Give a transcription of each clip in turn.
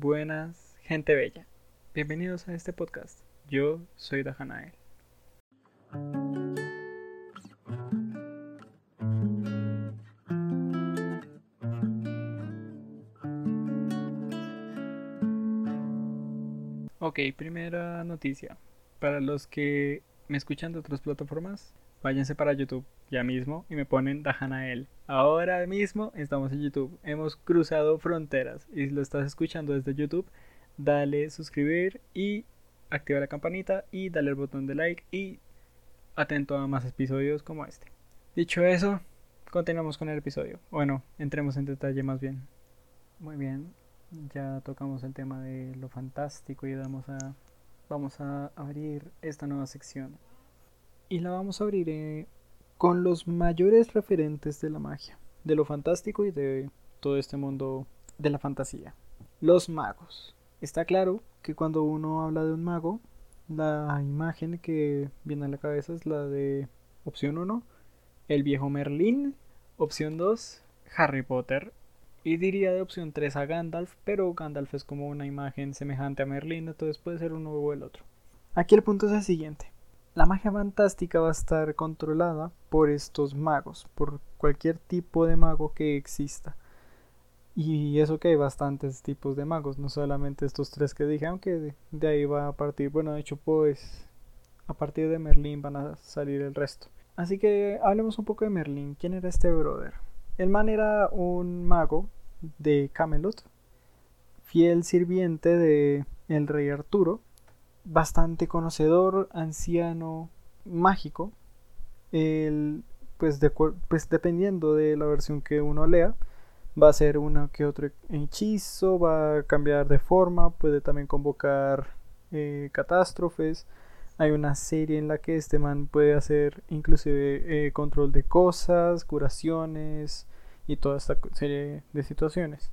buenas, gente bella. Bienvenidos a este podcast. Yo soy Dajanael. Ok, primera noticia. Para los que me escuchan de otras plataformas, váyanse para YouTube ya mismo y me ponen Dajanael. Ahora mismo estamos en YouTube. Hemos cruzado fronteras y si lo estás escuchando desde YouTube, dale suscribir y activa la campanita y dale el botón de like y atento a más episodios como este. Dicho eso, continuamos con el episodio. Bueno, entremos en detalle más bien. Muy bien, ya tocamos el tema de lo fantástico y vamos a, vamos a abrir esta nueva sección. Y la vamos a abrir eh, con los mayores referentes de la magia, de lo fantástico y de todo este mundo de la fantasía. Los magos. Está claro que cuando uno habla de un mago, la imagen que viene a la cabeza es la de opción 1, el viejo Merlín, opción 2, Harry Potter, y diría de opción 3 a Gandalf, pero Gandalf es como una imagen semejante a Merlín, entonces puede ser uno o el otro. Aquí el punto es el siguiente. La magia fantástica va a estar controlada por estos magos, por cualquier tipo de mago que exista. Y eso que hay bastantes tipos de magos, no solamente estos tres que dije, aunque de, ahí va a partir, bueno, de hecho pues a partir de Merlín van a salir el resto. Así que hablemos un poco de Merlín. ¿Quién era este brother? El man era un mago de Camelot, fiel sirviente de el rey Arturo, bastante conocedor, anciano, mágico. El, pues, de, pues dependiendo de la versión que uno lea, va a ser uno que otro hechizo, va a cambiar de forma, puede también convocar eh, catástrofes. Hay una serie en la que este man puede hacer inclusive eh, control de cosas, curaciones y toda esta serie de situaciones.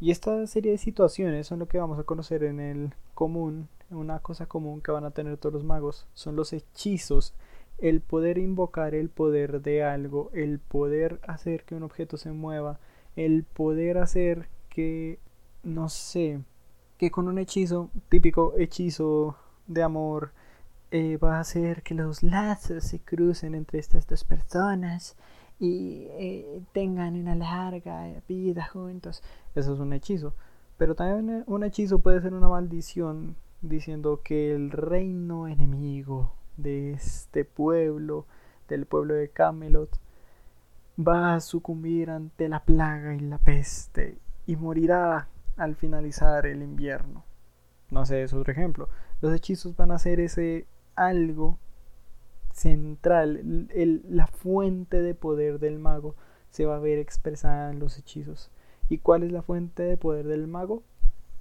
Y esta serie de situaciones son lo que vamos a conocer en el común una cosa común que van a tener todos los magos son los hechizos, el poder invocar el poder de algo, el poder hacer que un objeto se mueva, el poder hacer que, no sé, que con un hechizo, típico hechizo de amor, eh, va a hacer que los lazos se crucen entre estas dos personas y eh, tengan una larga vida juntos. Eso es un hechizo. Pero también un hechizo puede ser una maldición diciendo que el reino enemigo de este pueblo, del pueblo de Camelot, va a sucumbir ante la plaga y la peste y morirá al finalizar el invierno. No sé, es otro ejemplo. Los hechizos van a ser ese algo central, la fuente de poder del mago se va a ver expresada en los hechizos. ¿Y cuál es la fuente de poder del mago?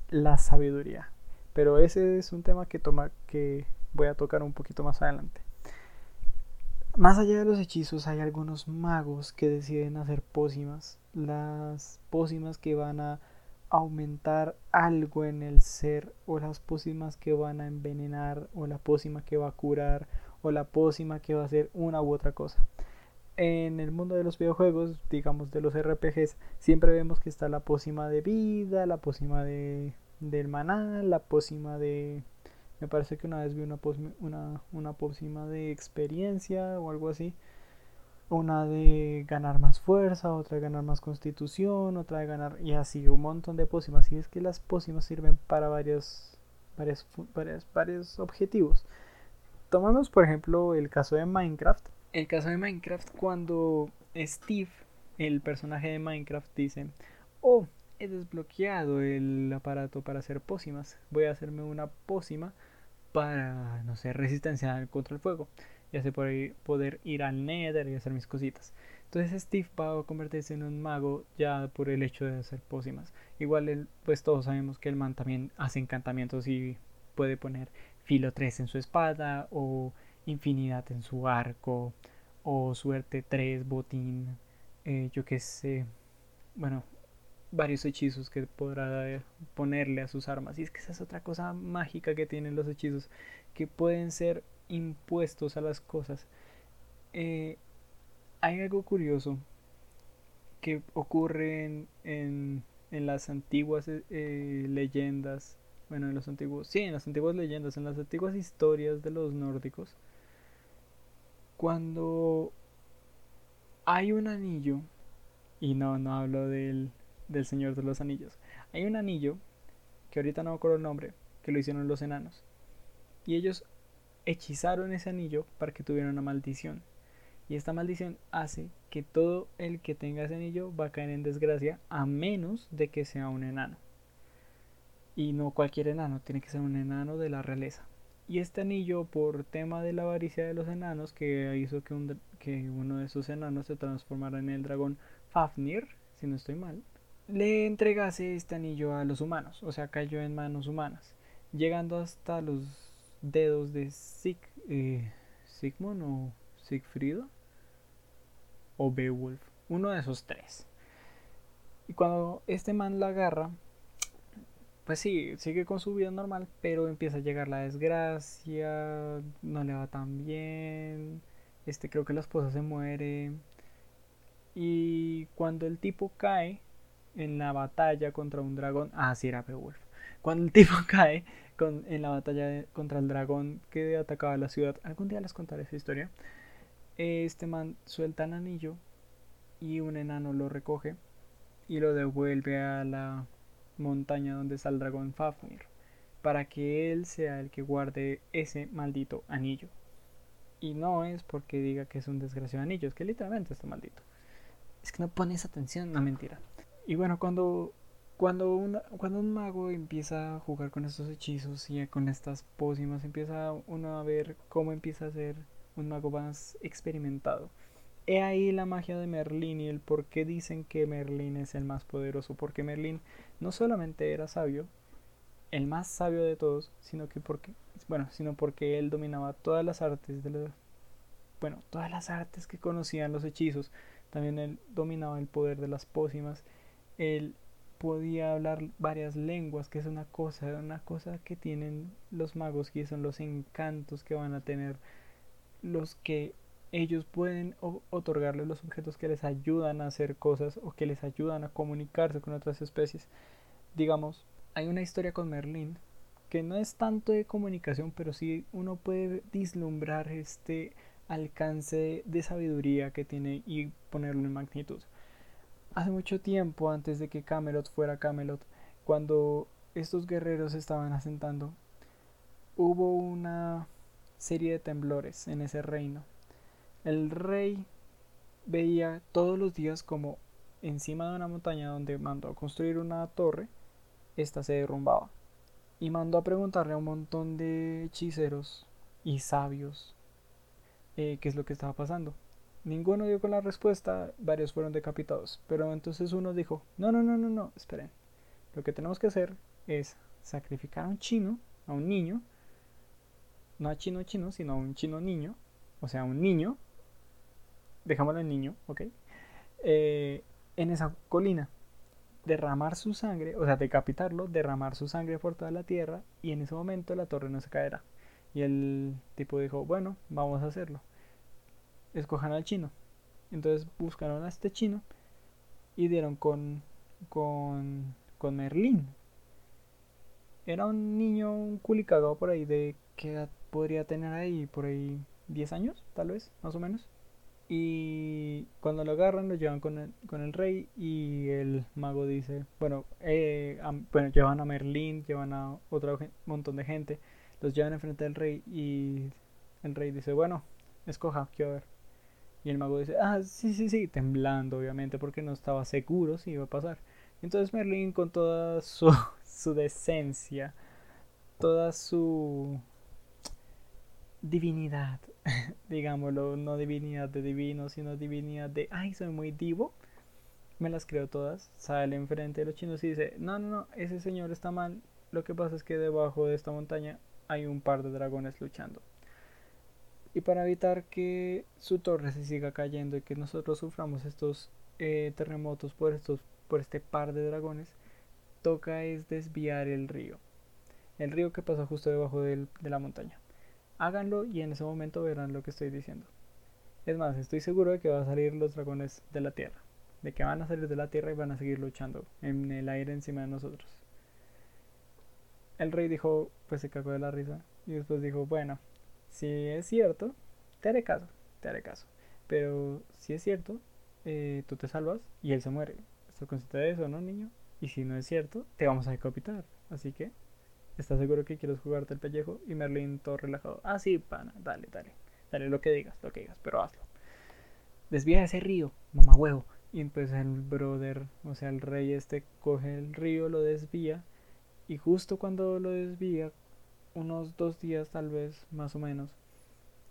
La sabiduría. Pero ese es un tema que, toma, que voy a tocar un poquito más adelante. Más allá de los hechizos hay algunos magos que deciden hacer pócimas. Las pócimas que van a aumentar algo en el ser o las pócimas que van a envenenar o la pócima que va a curar o la pócima que va a hacer una u otra cosa. En el mundo de los videojuegos, digamos de los RPGs, siempre vemos que está la pócima de vida, la pócima de del maná, la pócima de... Me parece que una vez vi una, una, una pócima de experiencia o algo así. Una de ganar más fuerza, otra de ganar más constitución, otra de ganar... Y así, un montón de pócimas. Y es que las pócimas sirven para varios, varios, varios, varios objetivos. Tomamos, por ejemplo, el caso de Minecraft. El caso de Minecraft cuando Steve, el personaje de Minecraft, dice... Oh, he desbloqueado el aparato para hacer pócimas. Voy a hacerme una pócima para, no sé, resistencia contra el fuego. Y así poder ir al Nether y hacer mis cositas. Entonces Steve va a convertirse en un mago ya por el hecho de hacer pócimas. Igual pues todos sabemos que el man también hace encantamientos y puede poner filo 3 en su espada o infinidad en su arco o suerte 3 botín. Eh, yo qué sé. Bueno, varios hechizos que podrá ponerle a sus armas. Y es que esa es otra cosa mágica que tienen los hechizos, que pueden ser impuestos a las cosas. Eh, hay algo curioso que ocurre en, en las antiguas eh, leyendas, bueno, en los antiguos, sí, en las antiguas leyendas, en las antiguas historias de los nórdicos, cuando hay un anillo, y no, no hablo del, del Señor de los Anillos, hay un anillo, que ahorita no me acuerdo el nombre, que lo hicieron los enanos, y ellos hechizaron ese anillo para que tuviera una maldición. Y esta maldición hace que todo el que tenga ese anillo va a caer en desgracia a menos de que sea un enano. Y no cualquier enano, tiene que ser un enano de la realeza. Y este anillo, por tema de la avaricia de los enanos, que hizo que, que uno de esos enanos se transformara en el dragón Fafnir, si no estoy mal, le entregase este anillo a los humanos, o sea, cayó en manos humanas, llegando hasta los dedos de Sig, eh, Sigmund o Sigfrido o Beowulf, uno de esos tres. Y cuando este man la agarra, pues sí, sigue con su vida normal, pero empieza a llegar la desgracia, no le va tan bien, este creo que la esposa se muere. Y cuando el tipo cae en la batalla contra un dragón, ah, sí era Beowulf. Cuando el tipo cae con, en la batalla contra el dragón que atacaba la ciudad, algún día les contaré esa historia este man suelta el anillo y un enano lo recoge y lo devuelve a la montaña donde está el dragón Fafnir para que él sea el que guarde ese maldito anillo. Y no es porque diga que es un desgraciado anillo, es que literalmente está maldito. Es que no pones atención, no mentira. Y bueno, cuando cuando, cuando un mago empieza a jugar con estos hechizos y con estas pócimas, empieza uno a ver cómo empieza a ser un mago más experimentado. He ahí la magia de Merlín y el por qué dicen que Merlín es el más poderoso, porque Merlín no solamente era sabio, el más sabio de todos, sino que porque, bueno, sino porque él dominaba todas las artes de los, bueno, todas las artes que conocían los hechizos, también él dominaba el poder de las pócimas, él podía hablar varias lenguas, que es una cosa, una cosa que tienen los magos y son los encantos que van a tener los que ellos pueden otorgarles los objetos que les ayudan a hacer cosas o que les ayudan a comunicarse con otras especies. Digamos, hay una historia con Merlín que no es tanto de comunicación, pero sí uno puede vislumbrar este alcance de sabiduría que tiene y ponerlo en magnitud. Hace mucho tiempo, antes de que Camelot fuera Camelot, cuando estos guerreros estaban asentando, hubo una serie de temblores en ese reino. El rey veía todos los días como encima de una montaña donde mandó a construir una torre, esta se derrumbaba. Y mandó a preguntarle a un montón de hechiceros y sabios eh, qué es lo que estaba pasando. Ninguno dio con la respuesta, varios fueron decapitados. Pero entonces uno dijo, no, no, no, no, no, esperen. Lo que tenemos que hacer es sacrificar a un chino, a un niño, no a chino chino, sino a un chino niño, o sea, un niño, dejámoslo en niño, ¿ok? Eh, en esa colina, derramar su sangre, o sea, decapitarlo, derramar su sangre por toda la tierra y en ese momento la torre no se caerá. Y el tipo dijo, bueno, vamos a hacerlo. Escojan al chino. Entonces buscaron a este chino y dieron con, con, con Merlín. Era un niño, un culicagado por ahí de qué edad podría tener ahí por ahí 10 años, tal vez, más o menos. Y cuando lo agarran, lo llevan con el, con el rey y el mago dice, bueno, eh, bueno, llevan a Merlín, llevan a otro montón de gente, los llevan enfrente del rey y el rey dice, bueno, escoja, quiero ver. Y el mago dice, ah, sí, sí, sí, temblando obviamente porque no estaba seguro si iba a pasar. Entonces Merlín con toda su, su decencia, toda su divinidad, digámoslo, no divinidad de divino, sino divinidad de, ay, soy muy divo, me las creo todas, sale enfrente de los chinos y dice, no, no, no, ese señor está mal, lo que pasa es que debajo de esta montaña hay un par de dragones luchando. Y para evitar que su torre se siga cayendo y que nosotros suframos estos eh, terremotos por, estos, por este par de dragones, toca es desviar el río. El río que pasa justo debajo de la montaña. Háganlo y en ese momento verán lo que estoy diciendo. Es más, estoy seguro de que va a salir los dragones de la tierra. de que van a salir de la tierra y van a seguir luchando en el aire encima de nosotros. El rey dijo, pues se cagó de la risa y después dijo, bueno, si es cierto, te haré caso, te haré caso. Pero si es cierto, eh, tú te salvas y él se muere. ¿Estás consciente de eso, no, niño? Y si no es cierto, te vamos a decapitar. Así que, ¿estás seguro que quieres jugarte el pellejo? Y Merlin todo relajado. Ah, sí, pana, dale, dale. Dale lo que digas, lo que digas, pero hazlo. Desvía ese río, mamá huevo. Y pues el brother, o sea, el rey este coge el río, lo desvía. Y justo cuando lo desvía, unos dos días tal vez, más o menos,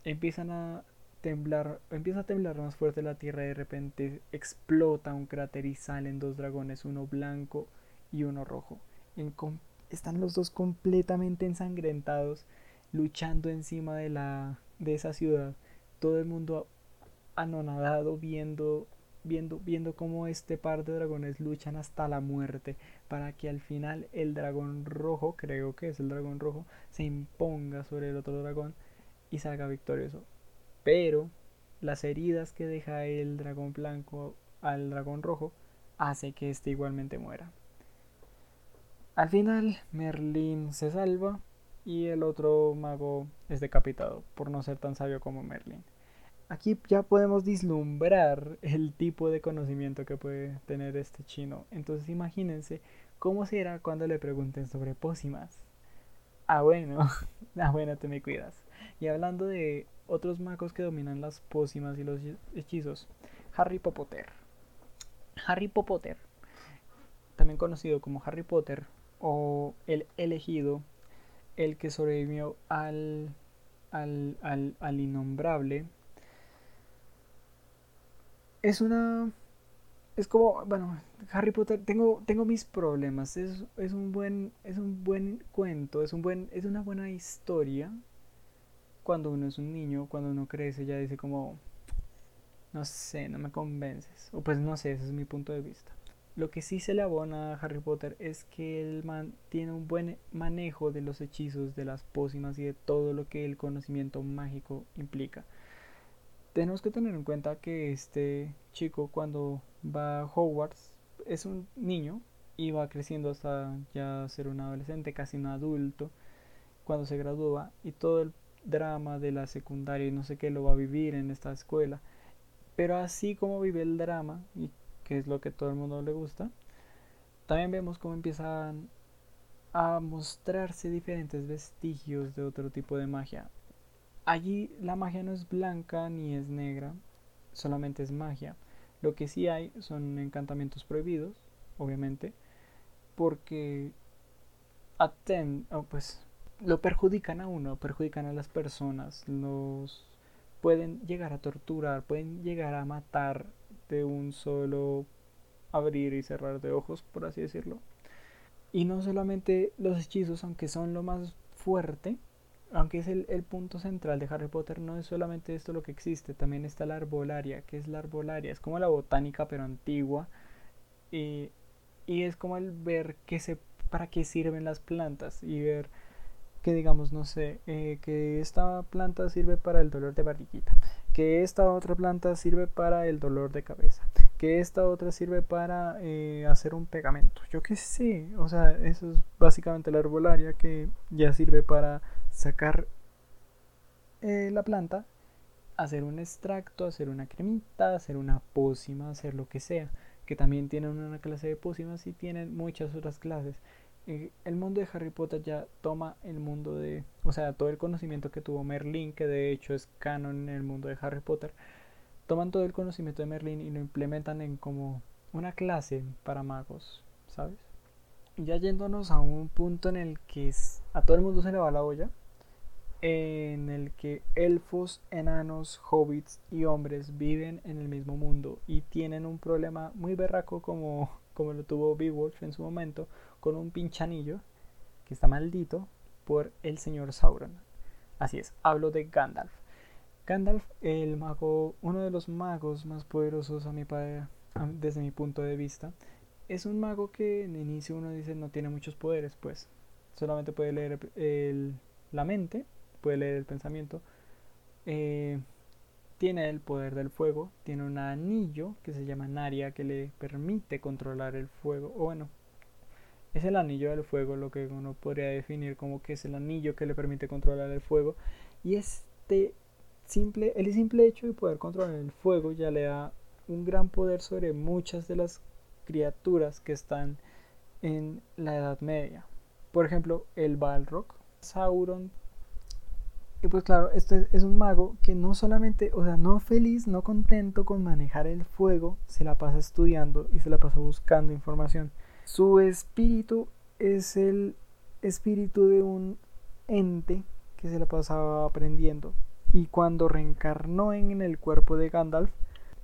empiezan a temblar, empieza a temblar más fuerte la tierra y de repente explota un cráter y salen dos dragones, uno blanco y uno rojo. Están los dos completamente ensangrentados, luchando encima de la de esa ciudad. Todo el mundo anonadado viendo viendo viendo cómo este par de dragones luchan hasta la muerte para que al final el dragón rojo, creo que es el dragón rojo, se imponga sobre el otro dragón y salga victorioso. Pero las heridas que deja el dragón blanco al dragón rojo hace que éste igualmente muera. Al final Merlín se salva y el otro mago es decapitado por no ser tan sabio como Merlín. Aquí ya podemos vislumbrar el tipo de conocimiento que puede tener este chino. Entonces imagínense cómo será cuando le pregunten sobre pócimas. Ah bueno, ah bueno, te me cuidas. Y hablando de otros magos que dominan las pócimas y los hechizos. Harry Potter. Harry Potter, también conocido como Harry Potter o el elegido, el que sobrevivió al, al, al, al innombrable, es una es como, bueno, Harry Potter, tengo, tengo mis problemas. Es, es, un buen, es un buen cuento, es un buen, es una buena historia, cuando uno es un niño, cuando uno crece, ya dice como, no sé, no me convences. O pues no sé, ese es mi punto de vista. Lo que sí se le abona a Harry Potter es que él man tiene un buen manejo de los hechizos, de las pócimas y de todo lo que el conocimiento mágico implica. Tenemos que tener en cuenta que este chico cuando va a Hogwarts es un niño y va creciendo hasta ya ser un adolescente, casi un adulto, cuando se gradúa y todo el drama de la secundaria y no sé qué lo va a vivir en esta escuela. Pero así como vive el drama, y que es lo que todo el mundo le gusta, también vemos cómo empiezan a mostrarse diferentes vestigios de otro tipo de magia. Allí la magia no es blanca ni es negra, solamente es magia. Lo que sí hay son encantamientos prohibidos, obviamente, porque aten, pues lo perjudican a uno, perjudican a las personas, los pueden llegar a torturar, pueden llegar a matar de un solo abrir y cerrar de ojos, por así decirlo. Y no solamente los hechizos, aunque son lo más fuerte, aunque es el, punto central de Harry Potter, no es solamente esto lo que existe, también está la arbolaria. que es la arbolaria? Es como la botánica, pero antigua. Y, y es como el ver qué se, para qué sirven las plantas y ver que digamos, no sé, eh, que esta planta sirve para el dolor de barriguita, que esta otra planta sirve para el dolor de cabeza, que esta otra sirve para eh, hacer un pegamento, yo qué sé, o sea, eso es básicamente la herbolaria que ya sirve para sacar eh, la planta, hacer un extracto, hacer una cremita, hacer una pócima, hacer lo que sea, que también tienen una clase de pócimas y tienen muchas otras clases el mundo de Harry Potter ya toma el mundo de, o sea, todo el conocimiento que tuvo Merlin, que de hecho es canon en el mundo de Harry Potter, toman todo el conocimiento de Merlin y lo implementan en como una clase para magos, ¿sabes? Ya yéndonos a un punto en el que a todo el mundo se le va la olla, en el que elfos, enanos, hobbits y hombres viven en el mismo mundo y tienen un problema muy berraco como, como lo tuvo Beowulf en su momento, con un pinchanillo que está maldito por el señor Sauron. Así es, hablo de Gandalf. Gandalf, el mago, uno de los magos más poderosos a mi desde mi punto de vista, es un mago que en inicio uno dice no tiene muchos poderes, pues solamente puede leer la mente, puede leer el pensamiento, eh, tiene el poder del fuego, tiene un anillo que se llama Naria que le permite controlar el fuego. O bueno, es el anillo del fuego lo que uno podría definir como que es el anillo que le permite controlar el fuego. Y este simple, el simple hecho de poder controlar el fuego ya le da un gran poder sobre muchas de las criaturas que están en la Edad Media. Por ejemplo, el Balrog, Sauron y pues claro, este es un mago que no solamente, o sea, no feliz, no contento con manejar el fuego, se la pasa estudiando y se la pasa buscando información. Su espíritu es el espíritu de un ente que se la pasaba aprendiendo. Y cuando reencarnó en el cuerpo de Gandalf,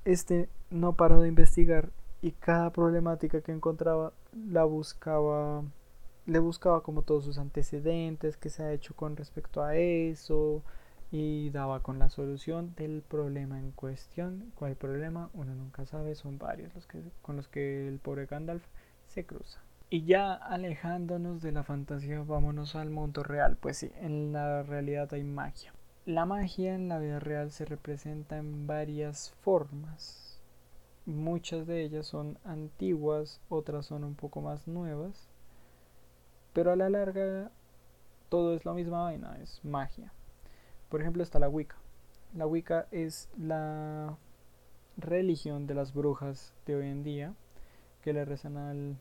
este no paró de investigar y cada problemática que encontraba la buscaba le buscaba como todos sus antecedentes, qué se ha hecho con respecto a eso y daba con la solución del problema en cuestión. ¿Cuál problema? Uno nunca sabe, son varios los que, con los que el pobre Gandalf se cruza. Y ya alejándonos de la fantasía, vámonos al mundo real. Pues sí, en la realidad hay magia. La magia en la vida real se representa en varias formas. Muchas de ellas son antiguas, otras son un poco más nuevas pero a la larga todo es la misma vaina, es magia. Por ejemplo está la Wicca. La Wicca es la religión de las brujas de hoy en día que le rezan al,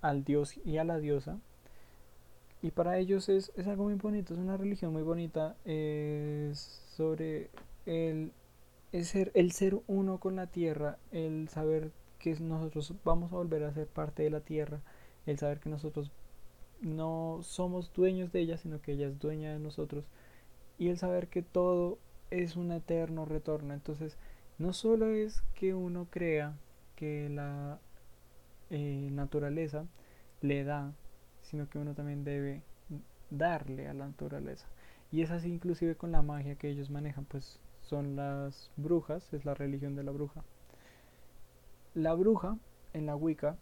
al dios y a la diosa. Y para ellos es, es algo muy bonito, es una religión muy bonita. Es sobre el, el, ser, el ser uno con la tierra, el saber que nosotros vamos a volver a ser parte de la tierra, el saber que nosotros no somos dueños de ella, sino que ella es dueña de nosotros. Y el saber que todo es un eterno retorno. Entonces, no solo es que uno crea que la eh, naturaleza le da, sino que uno también debe darle a la naturaleza. Y es así inclusive con la magia que ellos manejan, pues son las brujas, es la religión de la bruja. La bruja en la Wicca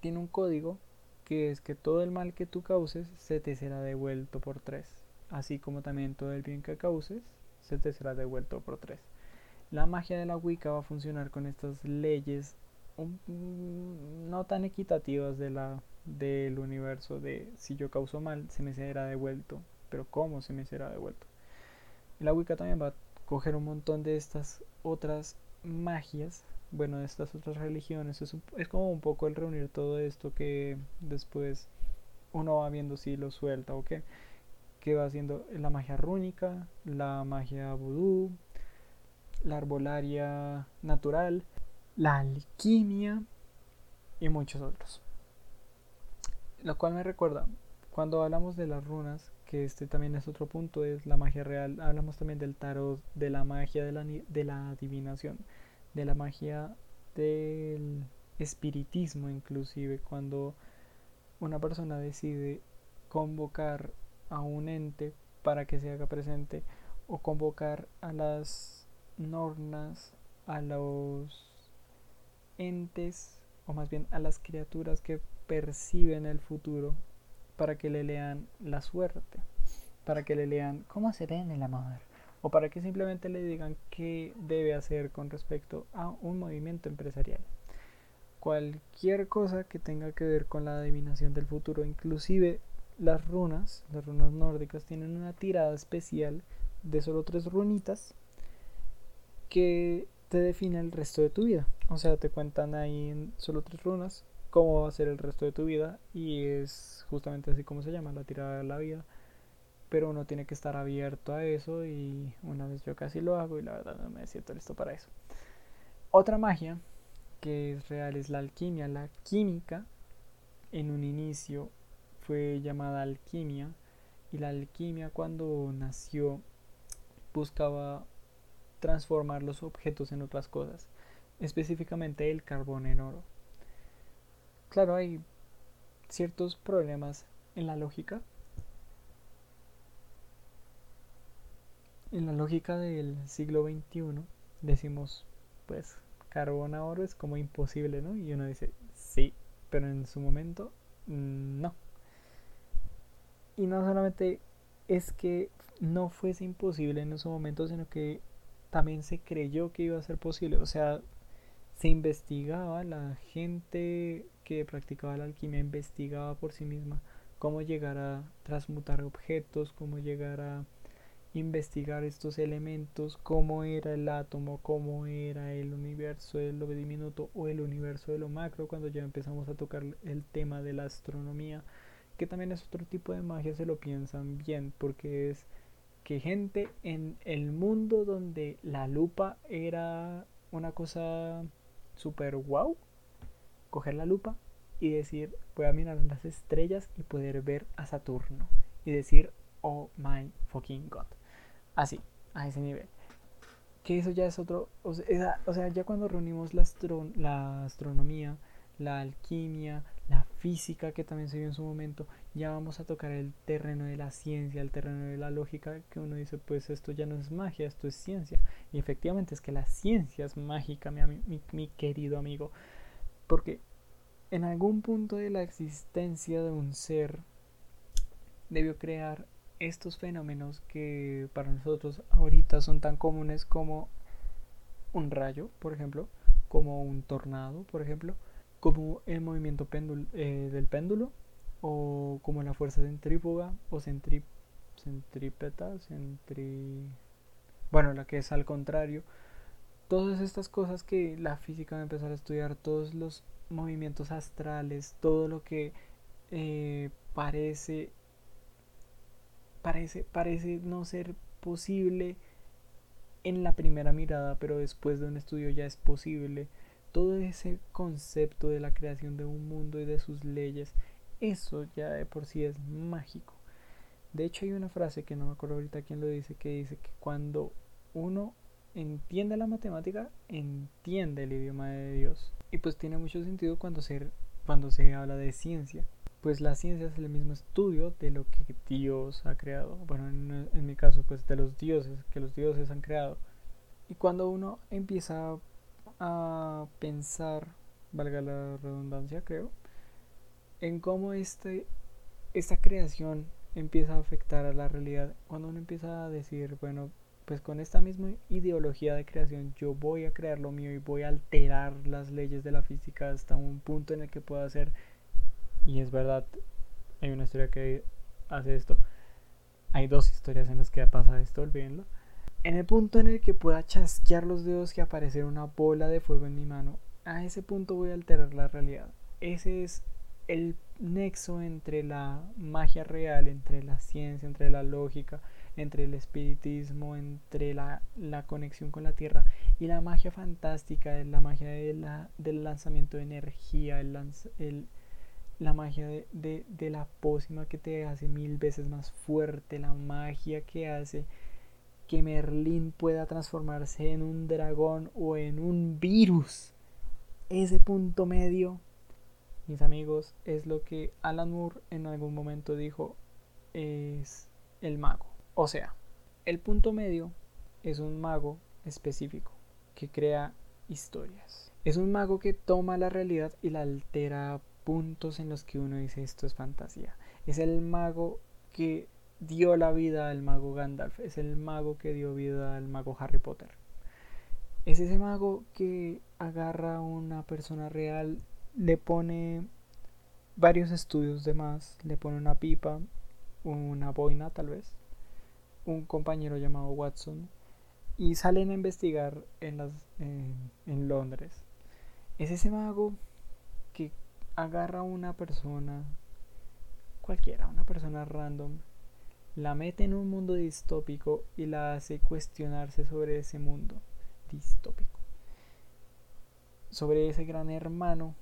tiene un código que es que todo el mal que tú causes se te será devuelto por tres, así como también todo el bien que causes se te será devuelto por tres. La magia de la Wicca va a funcionar con estas leyes no tan equitativas del universo de si yo causo mal se me será devuelto, pero cómo se me será devuelto. La Wicca también va a coger un montón de estas otras magias bueno, de estas otras religiones. Es, es como un poco el reunir todo esto que después uno va viendo si lo suelta o qué. Que va haciendo la magia rúnica, la magia vudú, la arbolaria natural, la alquimia y muchos otros. Lo cual me recuerda, cuando hablamos de las runas, que este también es otro punto, es la magia real, hablamos también del tarot, de la magia de la, de la adivinación de la magia del espiritismo inclusive cuando una persona decide convocar a un ente para que se haga presente o convocar a las nornas, a los entes o más bien a las criaturas que perciben el futuro para que le lean la suerte, para que le lean cómo se ve en el amor, o para que simplemente le digan qué debe hacer con respecto a un movimiento empresarial. Cualquier cosa que tenga que ver con la adivinación del futuro, inclusive las runas, las runas nórdicas tienen una tirada especial de solo tres runitas que te define el resto de tu vida. O sea, te cuentan ahí en solo tres runas cómo va a ser el resto de tu vida y es justamente así como se llama la tirada de la vida pero uno tiene que estar abierto a eso y una vez yo casi lo hago y la verdad no me siento listo para eso. Otra magia que es real es la alquimia. La química en un inicio fue llamada alquimia y la alquimia cuando nació buscaba transformar los objetos en otras cosas, específicamente el carbón en oro. Claro, hay ciertos problemas en la lógica en la lógica del siglo XXI decimos, pues carbón a oro es como imposible, ¿no? Y uno dice, sí, pero en su momento mm, no. Y no solamente es que no fuese imposible en su momento, sino que también se creyó que iba a ser posible. O sea, se investigaba, la gente que practicaba la alquimia investigaba por sí misma cómo llegar a transmutar objetos, cómo llegar a investigar estos elementos, cómo era el átomo, cómo era el universo de lo diminuto o el universo de lo macro, cuando ya empezamos a tocar el tema de la astronomía, que también es otro tipo de magia, se lo piensan bien, porque es que gente en el mundo donde la lupa era una cosa super wow, coger la lupa y decir, voy a mirar las estrellas y poder ver a Saturno y decir, oh my fucking god. Así, a ese nivel. Que eso ya es otro, o sea, ya cuando reunimos la, la astronomía, la alquimia, la física que también se vio en su momento, ya vamos a tocar el terreno de la ciencia, el terreno de la lógica, que uno dice, pues esto ya no es magia, esto es ciencia. Y efectivamente es que la ciencia es mágica, mi, querido amigo, porque en algún punto de la existencia de un ser debió crear estos fenómenos que para nosotros ahorita son tan comunes como un rayo, por ejemplo, como un tornado, por ejemplo, como el movimiento eh, del péndulo o como la fuerza centrífuga o centri centrípeta, centri... bueno, la que es al contrario. Todas estas cosas que la física va a empezar a estudiar, todos los movimientos astrales, todo lo que eh, parece, parece, parece no ser posible en la primera mirada, pero después de un estudio ya es posible todo ese concepto de la creación de un mundo y de sus leyes, eso ya de por sí es mágico. De hecho hay una frase que no me acuerdo ahorita quién lo dice, que dice que cuando uno entiende la matemática, entiende el idioma de Dios. Y pues tiene mucho sentido cuando se, cuando se habla de ciencia. Pues la ciencia es el mismo estudio de lo que Dios ha creado. Bueno, en, mi caso, pues de los dioses, que los dioses han creado. Y cuando uno empieza a a pensar, valga la redundancia creo, en cómo este, esta creación empieza a afectar a la realidad. Cuando uno empieza a decir, bueno, pues con esta misma ideología de creación yo voy a crear lo mío y voy a alterar las leyes de la física hasta un punto en el que pueda hacer, y es verdad, hay una historia que hace esto, hay dos historias en las que pasa esto, olvídenlo en el punto en el que pueda chasquear los dedos y aparecer una bola de fuego en mi mano, a ese punto voy a alterar la realidad. Ese es el nexo entre la magia real, entre la ciencia, entre la lógica, entre el espiritismo, entre la, conexión con la tierra y la magia fantástica, la magia del lanzamiento de energía, el, la magia de, de la pócima que te hace mil veces más fuerte, la magia que hace que Merlín pueda transformarse en un dragón o en un virus. Ese punto medio, mis amigos, es lo que Alan Moore en algún momento dijo es el mago. O sea, el punto medio es un mago específico que crea historias. Es un mago que toma la realidad y la altera puntos en los que uno dice esto es fantasía. Es el mago que dio la vida al mago Gandalf, es el mago que dio vida al mago Harry Potter. Es ese mago que agarra a una persona real, le pone varios estudios de más, le pone una pipa, una boina tal vez, un compañero llamado Watson, y salen a investigar en, las, en Londres. Es ese mago agarra a una persona cualquiera, una persona random, la mete en un mundo distópico y la hace cuestionarse sobre ese mundo distópico. Sobre ese gran hermano,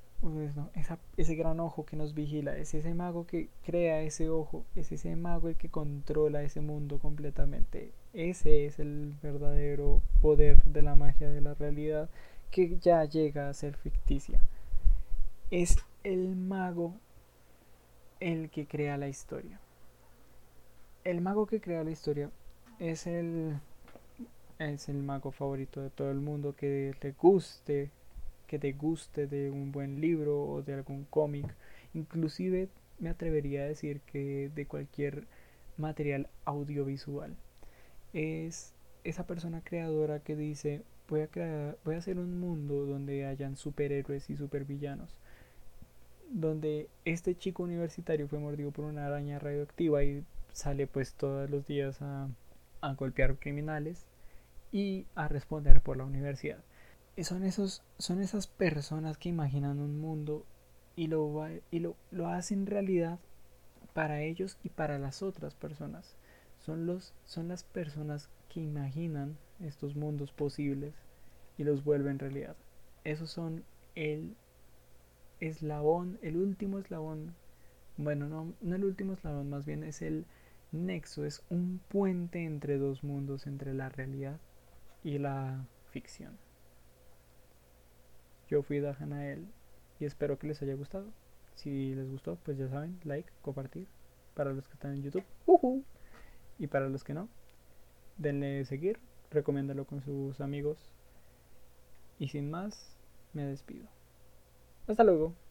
ese gran ojo que nos vigila, es ese mago que crea ese ojo, es ese mago el que controla ese mundo completamente. Ese es el verdadero poder de la magia de la realidad que ya llega a ser ficticia. Es el mago el que crea la historia. El mago que crea la historia es el es el mago favorito de todo el mundo que le guste que te guste de un buen libro o de algún cómic. Inclusive me atrevería a decir que de cualquier material audiovisual. Es esa persona creadora que dice voy a crear, voy a hacer un mundo donde hayan superhéroes y supervillanos. Donde este chico universitario fue mordido por una araña radioactiva y sale pues todos los días a, a golpear criminales y a responder por la universidad. Y son, esos, son esas personas que imaginan un mundo y lo, y lo, lo hacen realidad para ellos y para las otras personas. Son, los, son las personas que imaginan estos mundos posibles y los vuelven realidad. Esos son el eslabón, el último eslabón. Bueno, no, no el último eslabón, más bien es el nexo, es un puente entre dos mundos, entre la realidad y la ficción. Yo fui Dajanael y espero que les haya gustado. Si les gustó, pues ya saben, like, compartir. Para los que están en YouTube. Y para los que no, denle seguir, recomiéndalo con sus amigos. Y sin más, me despido. Hasta luego.